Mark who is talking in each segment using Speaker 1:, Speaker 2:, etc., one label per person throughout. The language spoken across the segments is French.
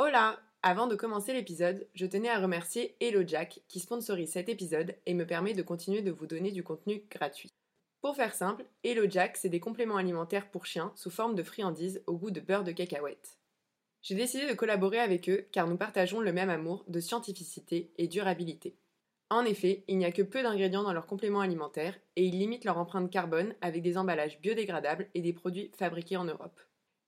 Speaker 1: Hola Avant de commencer l'épisode, je tenais à remercier Hello Jack qui sponsorise cet épisode et me permet de continuer de vous donner du contenu gratuit. Pour faire simple, Hello Jack, c'est des compléments alimentaires pour chiens sous forme de friandises au goût de beurre de cacahuète. J'ai décidé de collaborer avec eux car nous partageons le même amour de scientificité et durabilité. En effet, il n'y a que peu d'ingrédients dans leurs compléments alimentaires et ils limitent leur empreinte carbone avec des emballages biodégradables et des produits fabriqués en Europe.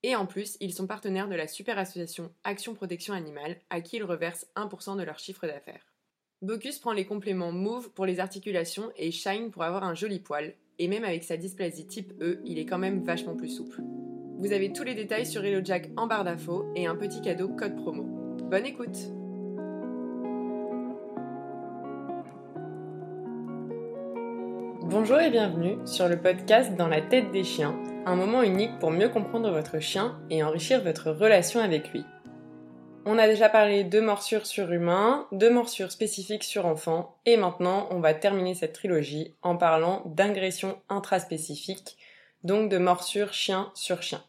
Speaker 1: Et en plus, ils sont partenaires de la super association Action Protection Animale, à qui ils reversent 1% de leur chiffre d'affaires. Bocus prend les compléments Move pour les articulations et Shine pour avoir un joli poil, et même avec sa dysplasie type E, il est quand même vachement plus souple. Vous avez tous les détails sur HelloJack en barre d'infos et un petit cadeau code promo. Bonne écoute Bonjour et bienvenue sur le podcast Dans la tête des chiens, un moment unique pour mieux comprendre votre chien et enrichir votre relation avec lui. On a déjà parlé de morsures sur humains, de morsures spécifiques sur enfants, et maintenant on va terminer cette trilogie en parlant d'agressions intraspécifiques, donc de morsures chien sur chien.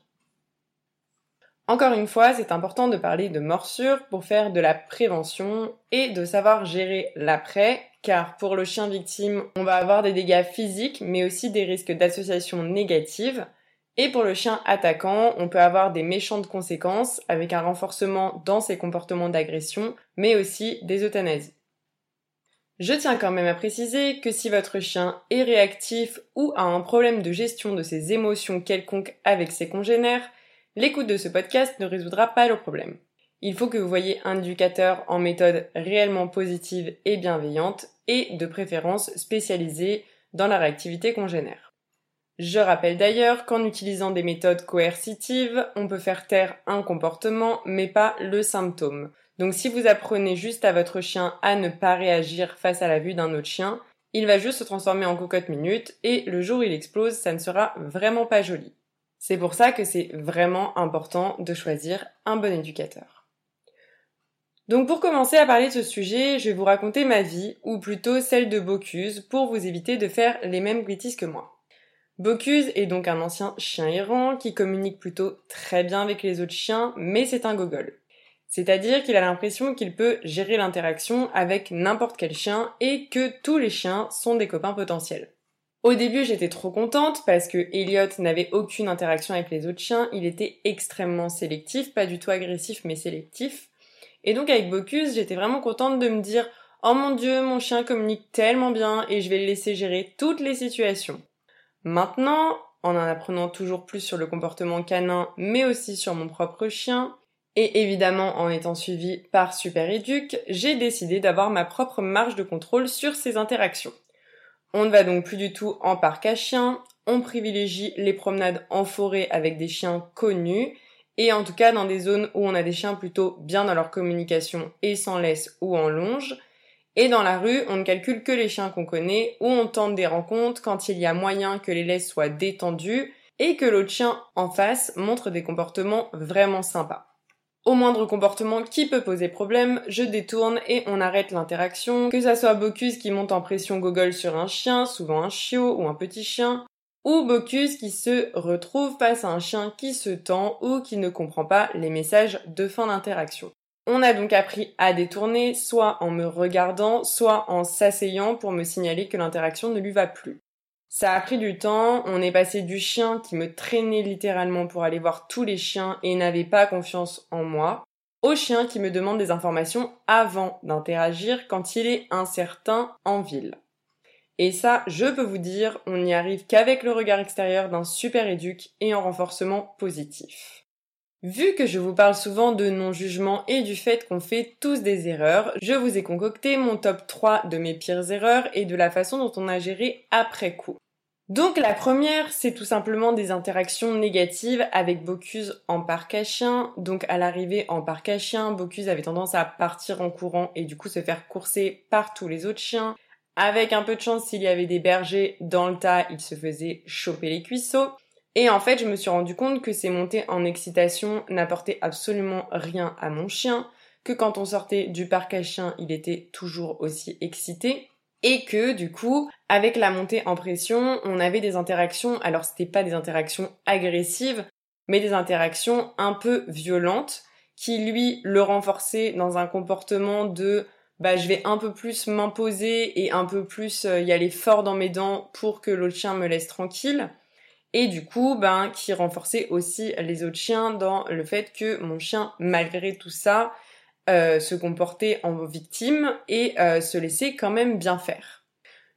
Speaker 1: Encore une fois, c'est important de parler de morsures pour faire de la prévention et de savoir gérer l'après, car pour le chien victime, on va avoir des dégâts physiques, mais aussi des risques d'association négative. Et pour le chien attaquant, on peut avoir des méchantes conséquences avec un renforcement dans ses comportements d'agression, mais aussi des euthanasies. Je tiens quand même à préciser que si votre chien est réactif ou a un problème de gestion de ses émotions quelconques avec ses congénères, l'écoute de ce podcast ne résoudra pas le problème. Il faut que vous voyez un éducateur en méthode réellement positive et bienveillante et de préférence spécialisé dans la réactivité congénère. Je rappelle d'ailleurs qu'en utilisant des méthodes coercitives, on peut faire taire un comportement mais pas le symptôme. Donc si vous apprenez juste à votre chien à ne pas réagir face à la vue d'un autre chien, il va juste se transformer en cocotte minute et le jour où il explose, ça ne sera vraiment pas joli. C'est pour ça que c'est vraiment important de choisir un bon éducateur. Donc pour commencer à parler de ce sujet, je vais vous raconter ma vie, ou plutôt celle de Bocuse, pour vous éviter de faire les mêmes bêtises que moi. Bocuse est donc un ancien chien errant qui communique plutôt très bien avec les autres chiens, mais c'est un gogol. C'est-à-dire qu'il a l'impression qu'il peut gérer l'interaction avec n'importe quel chien et que tous les chiens sont des copains potentiels. Au début, j'étais trop contente parce que Elliot n'avait aucune interaction avec les autres chiens, il était extrêmement sélectif, pas du tout agressif mais sélectif. Et donc avec Bocuse, j'étais vraiment contente de me dire "Oh mon dieu, mon chien communique tellement bien et je vais le laisser gérer toutes les situations." Maintenant, en en apprenant toujours plus sur le comportement canin, mais aussi sur mon propre chien, et évidemment en étant suivi par Super j'ai décidé d'avoir ma propre marge de contrôle sur ces interactions. On ne va donc plus du tout en parc à chiens, on privilégie les promenades en forêt avec des chiens connus, et en tout cas dans des zones où on a des chiens plutôt bien dans leur communication et sans laisse ou en longe, et dans la rue, on ne calcule que les chiens qu'on connaît, ou on tente des rencontres quand il y a moyen que les laisses soient détendues, et que l'autre chien en face montre des comportements vraiment sympas. Au moindre comportement qui peut poser problème, je détourne et on arrête l'interaction, que ça soit Bocuse qui monte en pression gogol sur un chien, souvent un chiot ou un petit chien, ou Bocuse qui se retrouve face à un chien qui se tend ou qui ne comprend pas les messages de fin d'interaction. On a donc appris à détourner, soit en me regardant, soit en s'asseyant pour me signaler que l'interaction ne lui va plus. Ça a pris du temps, on est passé du chien qui me traînait littéralement pour aller voir tous les chiens et n'avait pas confiance en moi, au chien qui me demande des informations avant d'interagir quand il est incertain en ville. Et ça, je peux vous dire, on n'y arrive qu'avec le regard extérieur d'un super éduc et en renforcement positif. Vu que je vous parle souvent de non-jugement et du fait qu'on fait tous des erreurs, je vous ai concocté mon top 3 de mes pires erreurs et de la façon dont on a géré après coup. Donc la première, c'est tout simplement des interactions négatives avec Bocuse en parc à chien. Donc à l'arrivée en parc à chien, Bocuse avait tendance à partir en courant et du coup se faire courser par tous les autres chiens. Avec un peu de chance, s'il y avait des bergers dans le tas, il se faisait choper les cuisseaux. Et en fait, je me suis rendu compte que ces montées en excitation n'apportaient absolument rien à mon chien, que quand on sortait du parc à chiens, il était toujours aussi excité, et que du coup, avec la montée en pression, on avait des interactions, alors c'était pas des interactions agressives, mais des interactions un peu violentes, qui lui le renforçait dans un comportement de bah je vais un peu plus m'imposer et un peu plus euh, y aller fort dans mes dents pour que l'autre chien me laisse tranquille. Et du coup, ben, qui renforçait aussi les autres chiens dans le fait que mon chien, malgré tout ça, euh, se comportait en victime et euh, se laissait quand même bien faire.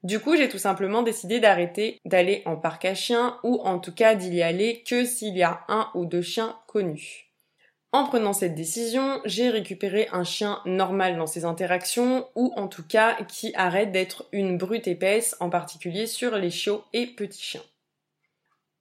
Speaker 1: Du coup, j'ai tout simplement décidé d'arrêter d'aller en parc à chiens ou en tout cas d'y aller que s'il y a un ou deux chiens connus. En prenant cette décision, j'ai récupéré un chien normal dans ses interactions, ou en tout cas qui arrête d'être une brute épaisse, en particulier sur les chiots et petits chiens.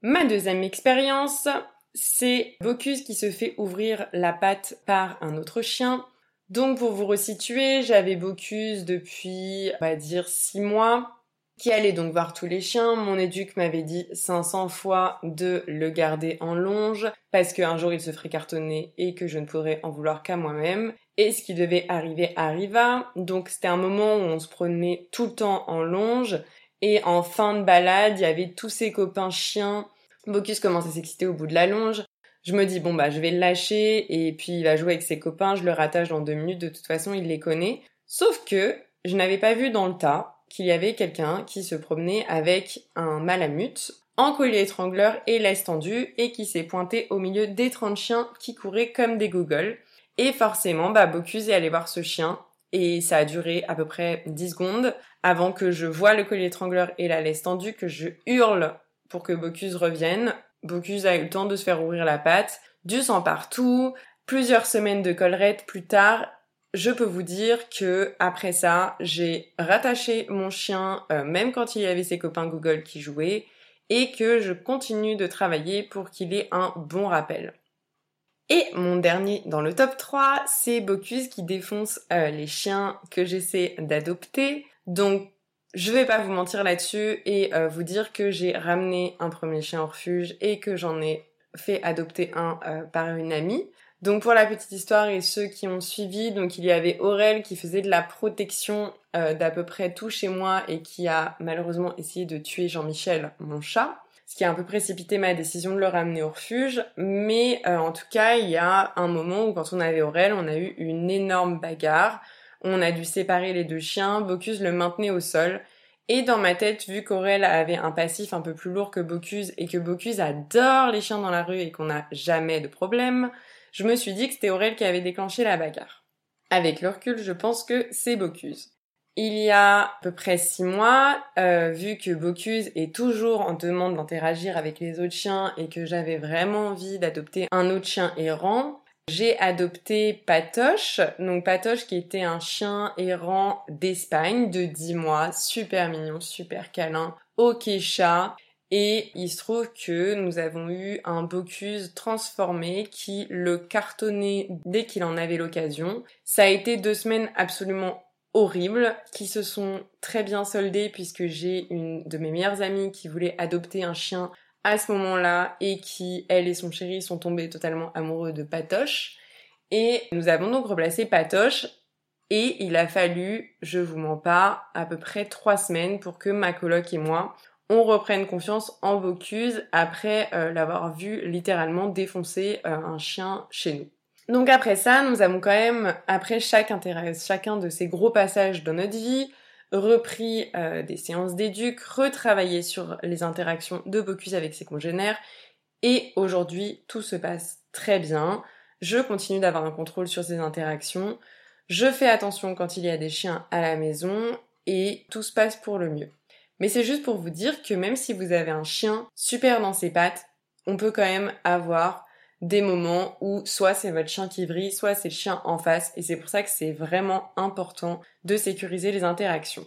Speaker 1: Ma deuxième expérience, c'est Bocuse qui se fait ouvrir la patte par un autre chien. Donc pour vous resituer, j'avais Bocuse depuis, on va dire, 6 mois qui allait donc voir tous les chiens. Mon éduc m'avait dit 500 fois de le garder en longe parce qu'un jour il se ferait cartonner et que je ne pourrais en vouloir qu'à moi-même. Et ce qui devait arriver arriva. Donc c'était un moment où on se prenait tout le temps en longe. Et en fin de balade, il y avait tous ses copains chiens. Bocus commence à s'exciter au bout de la longe. Je me dis bon bah je vais le lâcher et puis il va jouer avec ses copains, je le rattache dans deux minutes, de toute façon il les connaît. Sauf que je n'avais pas vu dans le tas qu'il y avait quelqu'un qui se promenait avec un malamute en collier étrangleur et laisse tendue et qui s'est pointé au milieu des 30 chiens qui couraient comme des googles. Et forcément, bah, Bocuse est allé voir ce chien et ça a duré à peu près 10 secondes avant que je voie le collier étrangleur et la laisse tendue, que je hurle pour que Bocuse revienne. Bocuse a eu le temps de se faire ouvrir la patte, du sang partout, plusieurs semaines de collerette plus tard, je peux vous dire que après ça, j'ai rattaché mon chien, euh, même quand il y avait ses copains Google qui jouaient, et que je continue de travailler pour qu'il ait un bon rappel. Et mon dernier dans le top 3, c'est Bocuse qui défonce euh, les chiens que j'essaie d'adopter. Donc je vais pas vous mentir là-dessus et euh, vous dire que j'ai ramené un premier chien au refuge et que j'en ai fait adopter un par une amie. Donc pour la petite histoire et ceux qui ont suivi, donc il y avait Aurel qui faisait de la protection euh, d'à peu près tout chez moi et qui a malheureusement essayé de tuer Jean-Michel, mon chat, ce qui a un peu précipité ma décision de le ramener au refuge. Mais euh, en tout cas, il y a un moment où quand on avait Aurel, on a eu une énorme bagarre. On a dû séparer les deux chiens, Bocuse le maintenait au sol. Et dans ma tête, vu qu'Aurel avait un passif un peu plus lourd que Bocuse et que Bocuse adore les chiens dans la rue et qu'on n'a jamais de problème, je me suis dit que c'était Aurel qui avait déclenché la bagarre. Avec le recul, je pense que c'est Bocuse. Il y a à peu près six mois, euh, vu que Bocuse est toujours en demande d'interagir avec les autres chiens et que j'avais vraiment envie d'adopter un autre chien errant, j'ai adopté Patoche, donc Patoche qui était un chien errant d'Espagne de 10 mois, super mignon, super câlin, ok chat, et il se trouve que nous avons eu un Bocuse transformé qui le cartonnait dès qu'il en avait l'occasion. Ça a été deux semaines absolument horribles qui se sont très bien soldées puisque j'ai une de mes meilleures amies qui voulait adopter un chien à ce moment-là et qui, elle et son chéri, sont tombés totalement amoureux de Patoche. Et nous avons donc replacé Patoche et il a fallu, je vous mens pas, à peu près trois semaines pour que ma coloc et moi on reprenne confiance en Bocuse après euh, l'avoir vu littéralement défoncer euh, un chien chez nous. Donc après ça, nous avons quand même, après chaque intérêt, chacun de ces gros passages dans notre vie, repris euh, des séances d'éduc, retravaillé sur les interactions de Bocuse avec ses congénères, et aujourd'hui tout se passe très bien. Je continue d'avoir un contrôle sur ces interactions, je fais attention quand il y a des chiens à la maison, et tout se passe pour le mieux. Mais c'est juste pour vous dire que même si vous avez un chien super dans ses pattes, on peut quand même avoir des moments où soit c'est votre chien qui vrille, soit c'est le chien en face, et c'est pour ça que c'est vraiment important de sécuriser les interactions.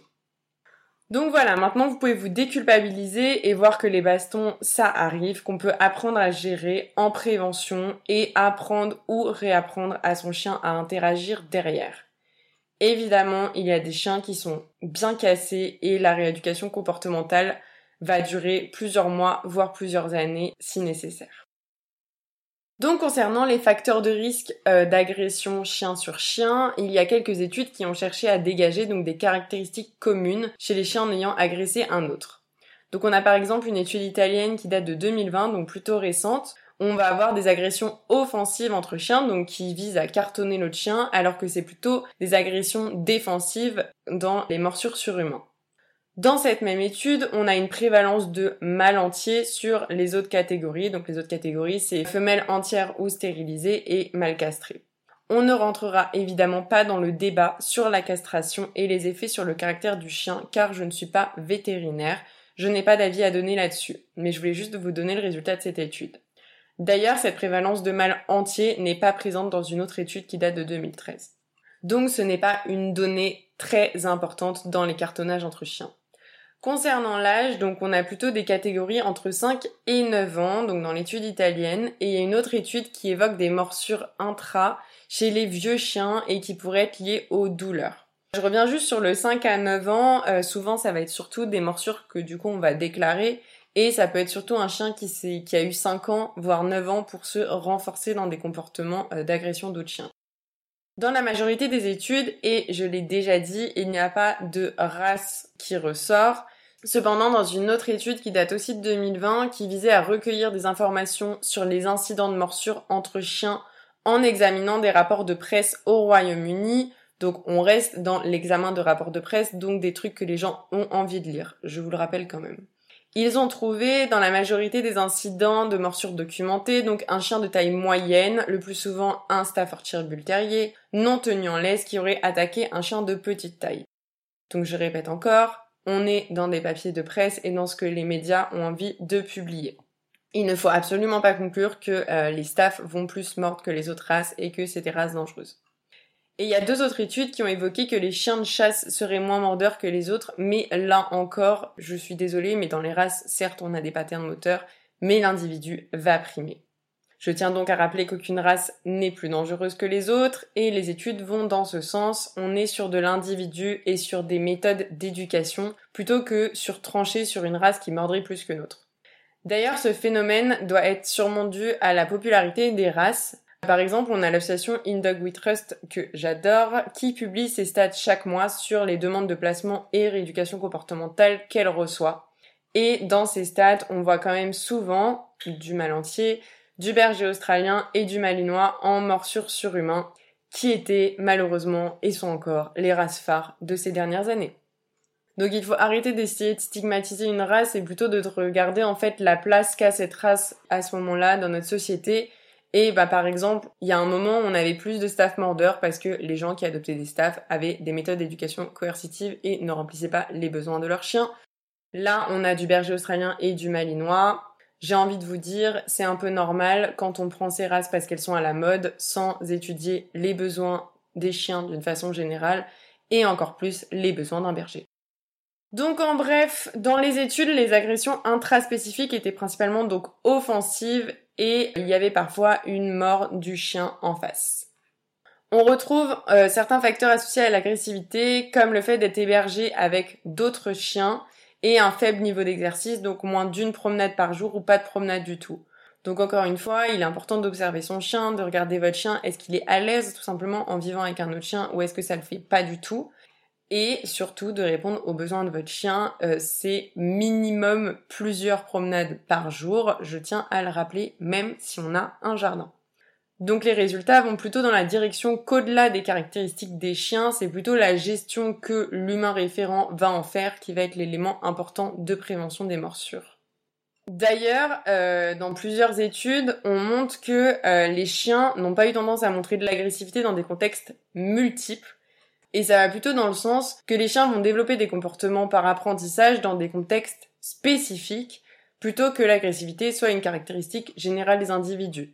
Speaker 1: Donc voilà, maintenant vous pouvez vous déculpabiliser et voir que les bastons, ça arrive, qu'on peut apprendre à gérer en prévention et apprendre ou réapprendre à son chien à interagir derrière. Évidemment, il y a des chiens qui sont bien cassés et la rééducation comportementale va durer plusieurs mois, voire plusieurs années si nécessaire. Donc concernant les facteurs de risque euh, d'agression chien sur chien, il y a quelques études qui ont cherché à dégager donc des caractéristiques communes chez les chiens ayant agressé un autre. Donc on a par exemple une étude italienne qui date de 2020, donc plutôt récente, on va avoir des agressions offensives entre chiens, donc qui visent à cartonner l'autre chien, alors que c'est plutôt des agressions défensives dans les morsures surhumains. Dans cette même étude, on a une prévalence de mâles entiers sur les autres catégories. Donc les autres catégories, c'est femelles entières ou stérilisées et mâles castrés. On ne rentrera évidemment pas dans le débat sur la castration et les effets sur le caractère du chien car je ne suis pas vétérinaire. Je n'ai pas d'avis à donner là-dessus, mais je voulais juste vous donner le résultat de cette étude. D'ailleurs, cette prévalence de mâles entiers n'est pas présente dans une autre étude qui date de 2013. Donc ce n'est pas une donnée très importante dans les cartonnages entre chiens. Concernant l'âge, donc on a plutôt des catégories entre 5 et 9 ans, donc dans l'étude italienne, et il y a une autre étude qui évoque des morsures intra chez les vieux chiens et qui pourraient être liées aux douleurs. Je reviens juste sur le 5 à 9 ans, euh, souvent ça va être surtout des morsures que du coup on va déclarer, et ça peut être surtout un chien qui, qui a eu 5 ans, voire 9 ans pour se renforcer dans des comportements euh, d'agression d'autres chiens. Dans la majorité des études, et je l'ai déjà dit, il n'y a pas de race qui ressort. Cependant, dans une autre étude qui date aussi de 2020, qui visait à recueillir des informations sur les incidents de morsure entre chiens en examinant des rapports de presse au Royaume-Uni, donc on reste dans l'examen de rapports de presse, donc des trucs que les gens ont envie de lire. Je vous le rappelle quand même. Ils ont trouvé dans la majorité des incidents de morsures documentés, donc un chien de taille moyenne, le plus souvent un Staffordshire Bull Terrier, non tenu en laisse qui aurait attaqué un chien de petite taille. Donc je répète encore, on est dans des papiers de presse et dans ce que les médias ont envie de publier. Il ne faut absolument pas conclure que euh, les staffs vont plus mordre que les autres races et que c'est des races dangereuses. Et il y a deux autres études qui ont évoqué que les chiens de chasse seraient moins mordeurs que les autres, mais là encore, je suis désolée, mais dans les races, certes, on a des patterns moteurs, mais l'individu va primer. Je tiens donc à rappeler qu'aucune race n'est plus dangereuse que les autres, et les études vont dans ce sens. On est sur de l'individu et sur des méthodes d'éducation, plutôt que sur trancher sur une race qui mordrait plus que l'autre. D'ailleurs, ce phénomène doit être sûrement dû à la popularité des races, par exemple, on a l'association In Dog We Trust que j'adore, qui publie ses stats chaque mois sur les demandes de placement et rééducation comportementale qu'elle reçoit. Et dans ces stats, on voit quand même souvent du mal entier, du berger australien et du malinois en morsure surhumain, qui étaient malheureusement et sont encore les races phares de ces dernières années. Donc il faut arrêter d'essayer de stigmatiser une race et plutôt de regarder en fait la place qu'a cette race à ce moment-là dans notre société et bah par exemple, il y a un moment, on avait plus de staff mordeurs parce que les gens qui adoptaient des staffs avaient des méthodes d'éducation coercitives et ne remplissaient pas les besoins de leurs chiens. Là, on a du berger australien et du malinois. J'ai envie de vous dire, c'est un peu normal quand on prend ces races parce qu'elles sont à la mode sans étudier les besoins des chiens d'une façon générale et encore plus les besoins d'un berger. Donc en bref, dans les études, les agressions intraspécifiques étaient principalement donc offensives et il y avait parfois une mort du chien en face. On retrouve euh, certains facteurs associés à l'agressivité comme le fait d'être hébergé avec d'autres chiens et un faible niveau d'exercice, donc moins d'une promenade par jour ou pas de promenade du tout. Donc encore une fois, il est important d'observer son chien, de regarder votre chien, est-ce qu'il est à l'aise tout simplement en vivant avec un autre chien ou est-ce que ça le fait pas du tout? Et surtout de répondre aux besoins de votre chien. Euh, c'est minimum plusieurs promenades par jour, je tiens à le rappeler, même si on a un jardin. Donc les résultats vont plutôt dans la direction qu'au-delà des caractéristiques des chiens, c'est plutôt la gestion que l'humain référent va en faire qui va être l'élément important de prévention des morsures. D'ailleurs, euh, dans plusieurs études, on montre que euh, les chiens n'ont pas eu tendance à montrer de l'agressivité dans des contextes multiples, et ça va plutôt dans le sens que les chiens vont développer des comportements par apprentissage dans des contextes spécifiques plutôt que l'agressivité soit une caractéristique générale des individus.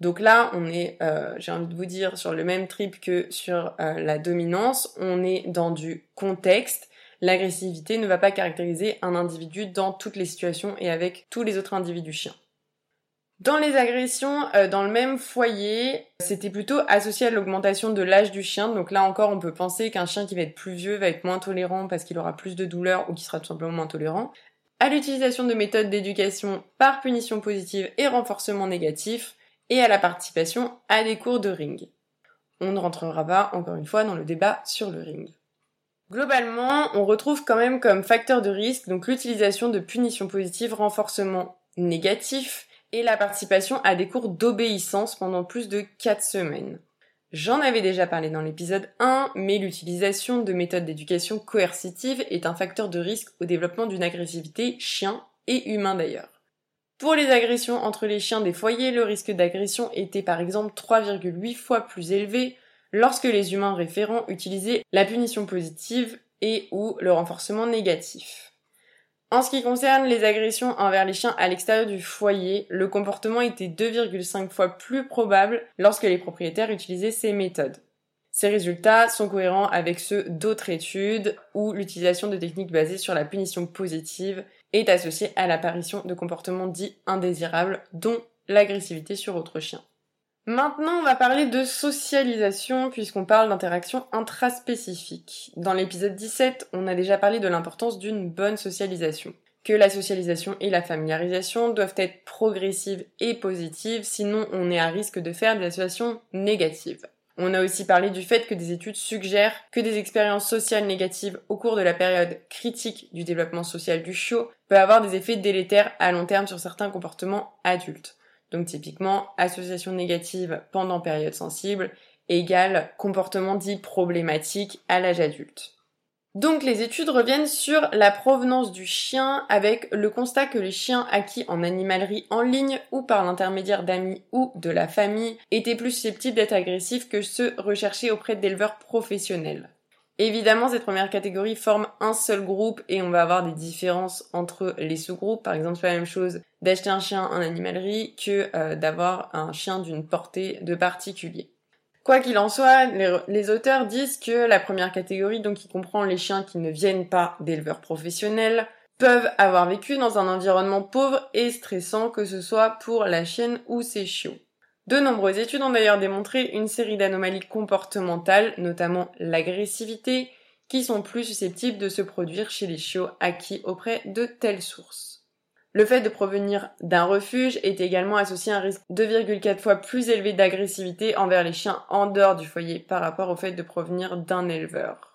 Speaker 1: Donc là, on est, euh, j'ai envie de vous dire, sur le même trip que sur euh, la dominance, on est dans du contexte. L'agressivité ne va pas caractériser un individu dans toutes les situations et avec tous les autres individus chiens. Dans les agressions euh, dans le même foyer, c'était plutôt associé à l'augmentation de l'âge du chien. Donc là encore, on peut penser qu'un chien qui va être plus vieux va être moins tolérant parce qu'il aura plus de douleur ou qui sera tout simplement moins tolérant. À l'utilisation de méthodes d'éducation par punition positive et renforcement négatif, et à la participation à des cours de ring. On ne rentrera pas, encore une fois, dans le débat sur le ring. Globalement, on retrouve quand même comme facteur de risque donc l'utilisation de punitions positives, renforcement négatif et la participation à des cours d'obéissance pendant plus de 4 semaines. J'en avais déjà parlé dans l'épisode 1, mais l'utilisation de méthodes d'éducation coercitive est un facteur de risque au développement d'une agressivité chien et humain d'ailleurs. Pour les agressions entre les chiens des foyers, le risque d'agression était par exemple 3,8 fois plus élevé lorsque les humains référents utilisaient la punition positive et ou le renforcement négatif. En ce qui concerne les agressions envers les chiens à l'extérieur du foyer, le comportement était 2,5 fois plus probable lorsque les propriétaires utilisaient ces méthodes. Ces résultats sont cohérents avec ceux d'autres études où l'utilisation de techniques basées sur la punition positive est associée à l'apparition de comportements dits indésirables, dont l'agressivité sur autre chien. Maintenant, on va parler de socialisation puisqu'on parle d'interaction intraspécifique. Dans l'épisode 17, on a déjà parlé de l'importance d'une bonne socialisation. Que la socialisation et la familiarisation doivent être progressives et positives, sinon on est à risque de faire des associations négatives. On a aussi parlé du fait que des études suggèrent que des expériences sociales négatives au cours de la période critique du développement social du chiot peuvent avoir des effets délétères à long terme sur certains comportements adultes. Donc typiquement, association négative pendant période sensible égale comportement dit problématique à l'âge adulte. Donc les études reviennent sur la provenance du chien avec le constat que les chiens acquis en animalerie en ligne ou par l'intermédiaire d'amis ou de la famille étaient plus susceptibles d'être agressifs que ceux recherchés auprès d'éleveurs professionnels. Évidemment, cette première catégorie forme un seul groupe et on va avoir des différences entre les sous-groupes. Par exemple, c'est la même chose d'acheter un chien en animalerie que euh, d'avoir un chien d'une portée de particulier. Quoi qu'il en soit, les, auteurs disent que la première catégorie, donc qui comprend les chiens qui ne viennent pas d'éleveurs professionnels, peuvent avoir vécu dans un environnement pauvre et stressant, que ce soit pour la chienne ou ses chiots. De nombreuses études ont d'ailleurs démontré une série d'anomalies comportementales, notamment l'agressivité, qui sont plus susceptibles de se produire chez les chiots acquis auprès de telles sources. Le fait de provenir d'un refuge est également associé à un risque 2,4 fois plus élevé d'agressivité envers les chiens en dehors du foyer par rapport au fait de provenir d'un éleveur.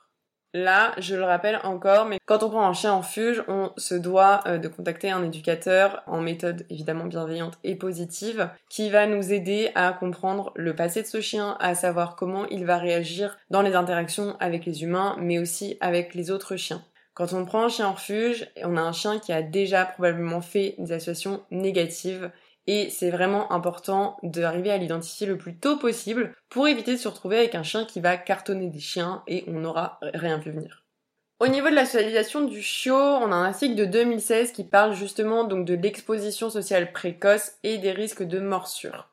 Speaker 1: Là, je le rappelle encore, mais quand on prend un chien en fuge, on se doit euh, de contacter un éducateur en méthode évidemment bienveillante et positive qui va nous aider à comprendre le passé de ce chien, à savoir comment il va réagir dans les interactions avec les humains, mais aussi avec les autres chiens. Quand on prend un chien en refuge, on a un chien qui a déjà probablement fait des associations négatives et c'est vraiment important d'arriver à l'identifier le plus tôt possible pour éviter de se retrouver avec un chien qui va cartonner des chiens et on n'aura rien vu venir. Au niveau de la socialisation du chiot, on a un article de 2016 qui parle justement de l'exposition sociale précoce et des risques de morsure.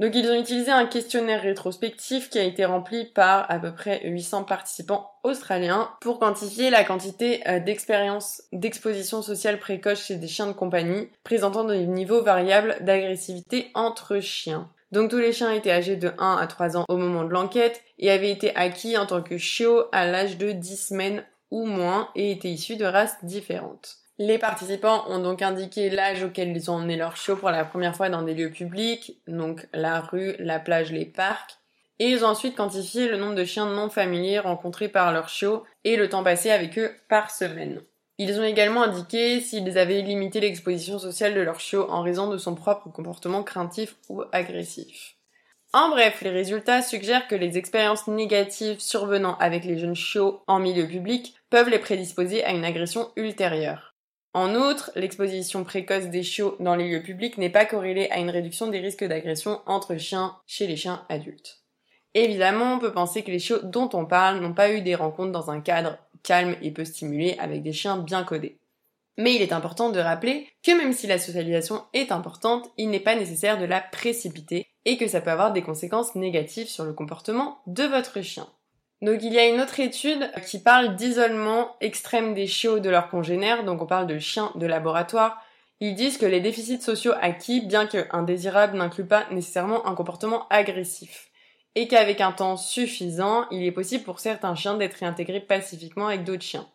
Speaker 1: Donc ils ont utilisé un questionnaire rétrospectif qui a été rempli par à peu près 800 participants australiens pour quantifier la quantité euh, d'expérience d'exposition sociale précoce chez des chiens de compagnie présentant des niveaux variables d'agressivité entre chiens. Donc tous les chiens étaient âgés de 1 à 3 ans au moment de l'enquête et avaient été acquis en tant que chiots à l'âge de 10 semaines ou moins et étaient issus de races différentes. Les participants ont donc indiqué l'âge auquel ils ont emmené leur chiot pour la première fois dans des lieux publics, donc la rue, la plage, les parcs. Et ils ont ensuite quantifié le nombre de chiens non familiers rencontrés par leur chiot et le temps passé avec eux par semaine. Ils ont également indiqué s'ils avaient limité l'exposition sociale de leur chiot en raison de son propre comportement craintif ou agressif. En bref, les résultats suggèrent que les expériences négatives survenant avec les jeunes chiots en milieu public peuvent les prédisposer à une agression ultérieure. En outre, l'exposition précoce des chiots dans les lieux publics n'est pas corrélée à une réduction des risques d'agression entre chiens chez les chiens adultes. Évidemment, on peut penser que les chiots dont on parle n'ont pas eu des rencontres dans un cadre calme et peu stimulé avec des chiens bien codés. Mais il est important de rappeler que même si la socialisation est importante, il n'est pas nécessaire de la précipiter et que ça peut avoir des conséquences négatives sur le comportement de votre chien. Donc il y a une autre étude qui parle d'isolement extrême des chiots de leurs congénères, donc on parle de chiens de laboratoire. Ils disent que les déficits sociaux acquis, bien qu'indésirables, n'incluent pas nécessairement un comportement agressif. Et qu'avec un temps suffisant, il est possible pour certains chiens d'être réintégrés pacifiquement avec d'autres chiens.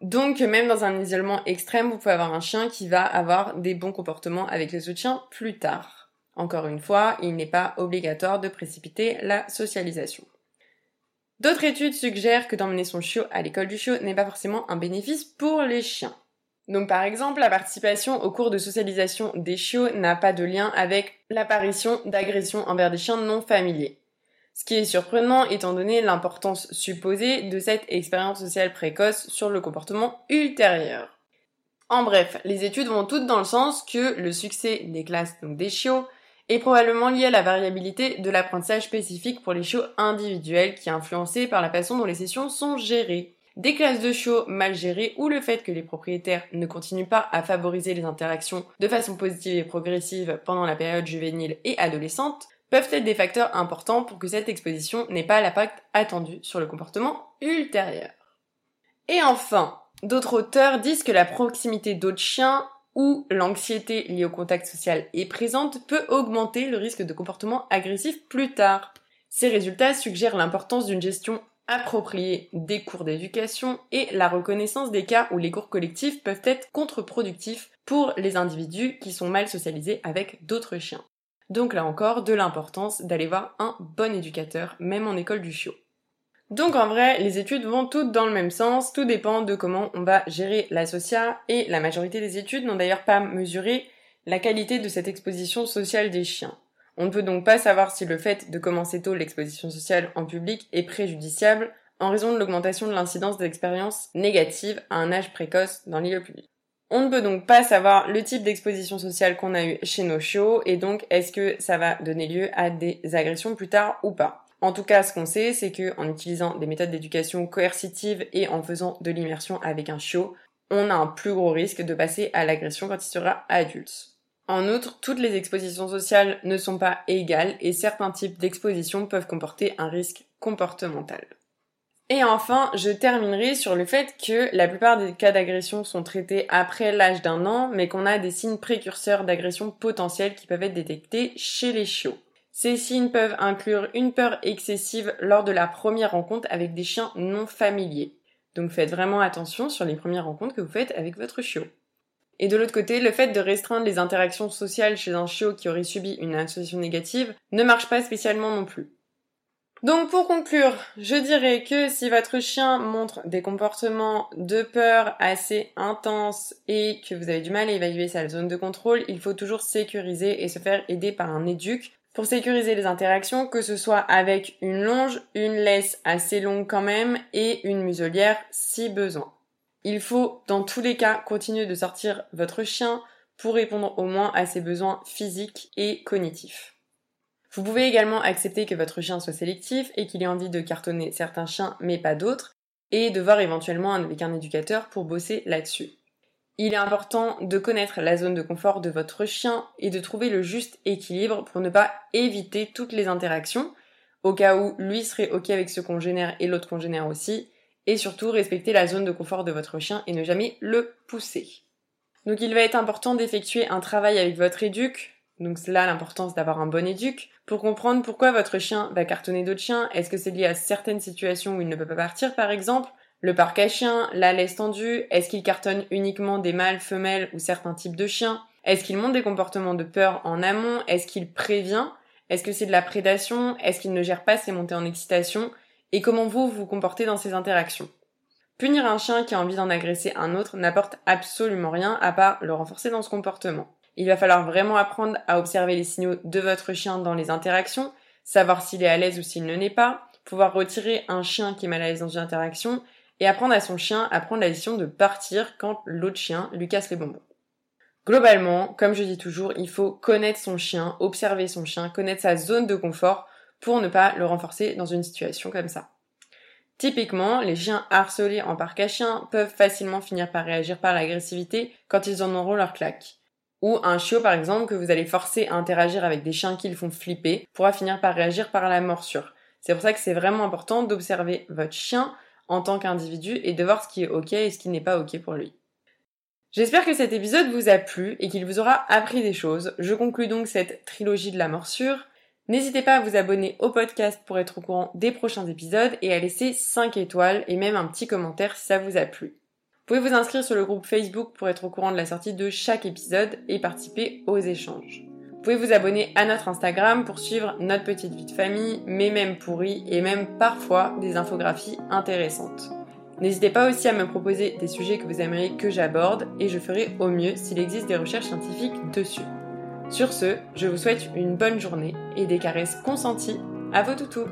Speaker 1: Donc même dans un isolement extrême, vous pouvez avoir un chien qui va avoir des bons comportements avec les autres chiens plus tard. Encore une fois, il n'est pas obligatoire de précipiter la socialisation. D'autres études suggèrent que d'emmener son chiot à l'école du chiot n'est pas forcément un bénéfice pour les chiens. Donc par exemple, la participation au cours de socialisation des chiots n'a pas de lien avec l'apparition d'agressions envers des chiens non familiers. Ce qui est surprenant étant donné l'importance supposée de cette expérience sociale précoce sur le comportement ultérieur. En bref, les études vont toutes dans le sens que le succès des classes donc des chiots est probablement lié à la variabilité de l'apprentissage spécifique pour les chiots individuels qui est influencé par la façon dont les sessions sont gérées. Des classes de chiots mal gérées ou le fait que les propriétaires ne continuent pas à favoriser les interactions de façon positive et progressive pendant la période juvénile et adolescente peuvent être des facteurs importants pour que cette exposition n'ait pas l'impact attendu sur le comportement ultérieur. Et enfin, d'autres auteurs disent que la proximité d'autres chiens ou l'anxiété liée au contact social est présente peut augmenter le risque de comportement agressif plus tard. Ces résultats suggèrent l'importance d'une gestion appropriée des cours d'éducation et la reconnaissance des cas où les cours collectifs peuvent être contre-productifs pour les individus qui sont mal socialisés avec d'autres chiens. Donc là encore, de l'importance d'aller voir un bon éducateur, même en école du chiot. Donc en vrai, les études vont toutes dans le même sens, tout dépend de comment on va gérer la socia, et la majorité des études n'ont d'ailleurs pas mesuré la qualité de cette exposition sociale des chiens. On ne peut donc pas savoir si le fait de commencer tôt l'exposition sociale en public est préjudiciable en raison de l'augmentation de l'incidence d'expériences négatives à un âge précoce dans l'île public. On ne peut donc pas savoir le type d'exposition sociale qu'on a eu chez nos chiots et donc est-ce que ça va donner lieu à des agressions plus tard ou pas. En tout cas, ce qu'on sait, c'est que en utilisant des méthodes d'éducation coercitives et en faisant de l'immersion avec un chiot, on a un plus gros risque de passer à l'agression quand il sera adulte. En outre, toutes les expositions sociales ne sont pas égales et certains types d'expositions peuvent comporter un risque comportemental. Et enfin, je terminerai sur le fait que la plupart des cas d'agression sont traités après l'âge d'un an, mais qu'on a des signes précurseurs d'agression potentielle qui peuvent être détectés chez les chiots. Ces signes peuvent inclure une peur excessive lors de la première rencontre avec des chiens non familiers. Donc faites vraiment attention sur les premières rencontres que vous faites avec votre chiot. Et de l'autre côté, le fait de restreindre les interactions sociales chez un chiot qui aurait subi une association négative ne marche pas spécialement non plus. Donc pour conclure, je dirais que si votre chien montre des comportements de peur assez intenses et que vous avez du mal à évaluer sa zone de contrôle, il faut toujours sécuriser et se faire aider par un éduc pour sécuriser les interactions, que ce soit avec une longe, une laisse assez longue quand même et une muselière si besoin. Il faut dans tous les cas continuer de sortir votre chien pour répondre au moins à ses besoins physiques et cognitifs. Vous pouvez également accepter que votre chien soit sélectif et qu'il ait envie de cartonner certains chiens mais pas d'autres, et de voir éventuellement avec un éducateur pour bosser là-dessus. Il est important de connaître la zone de confort de votre chien et de trouver le juste équilibre pour ne pas éviter toutes les interactions, au cas où lui serait ok avec ce qu'on génère et l'autre qu'on génère aussi, et surtout respecter la zone de confort de votre chien et ne jamais le pousser. Donc il va être important d'effectuer un travail avec votre éduc, donc c'est là l'importance d'avoir un bon éduc, pour comprendre pourquoi votre chien va cartonner d'autres chiens. Est-ce que c'est lié à certaines situations où il ne peut pas partir par exemple? Le parc à chiens, la laisse tendue, est-ce qu'il cartonne uniquement des mâles, femelles ou certains types de chiens? Est-ce qu'il montre des comportements de peur en amont? Est-ce qu'il prévient? Est-ce que c'est de la prédation? Est-ce qu'il ne gère pas ses montées en excitation? Et comment vous vous comportez dans ces interactions? Punir un chien qui a envie d'en agresser un autre n'apporte absolument rien à part le renforcer dans ce comportement. Il va falloir vraiment apprendre à observer les signaux de votre chien dans les interactions, savoir s'il est à l'aise ou s'il ne l'est pas, pouvoir retirer un chien qui est mal à l'aise dans une interaction et apprendre à son chien à prendre la décision de partir quand l'autre chien lui casse les bonbons. Globalement, comme je dis toujours, il faut connaître son chien, observer son chien, connaître sa zone de confort pour ne pas le renforcer dans une situation comme ça. Typiquement, les chiens harcelés en parc à chiens peuvent facilement finir par réagir par l'agressivité quand ils en auront leur claque. Ou un chiot, par exemple, que vous allez forcer à interagir avec des chiens qui le font flipper, pourra finir par réagir par la morsure. C'est pour ça que c'est vraiment important d'observer votre chien en tant qu'individu et de voir ce qui est ok et ce qui n'est pas ok pour lui. J'espère que cet épisode vous a plu et qu'il vous aura appris des choses. Je conclus donc cette trilogie de la morsure. N'hésitez pas à vous abonner au podcast pour être au courant des prochains épisodes et à laisser 5 étoiles et même un petit commentaire si ça vous a plu. Vous pouvez vous inscrire sur le groupe Facebook pour être au courant de la sortie de chaque épisode et participer aux échanges. Vous pouvez vous abonner à notre Instagram pour suivre notre petite vie de famille, mais même pourrie et même parfois des infographies intéressantes. N'hésitez pas aussi à me proposer des sujets que vous aimeriez que j'aborde et je ferai au mieux s'il existe des recherches scientifiques dessus. Sur ce, je vous souhaite une bonne journée et des caresses consenties à vos toutous.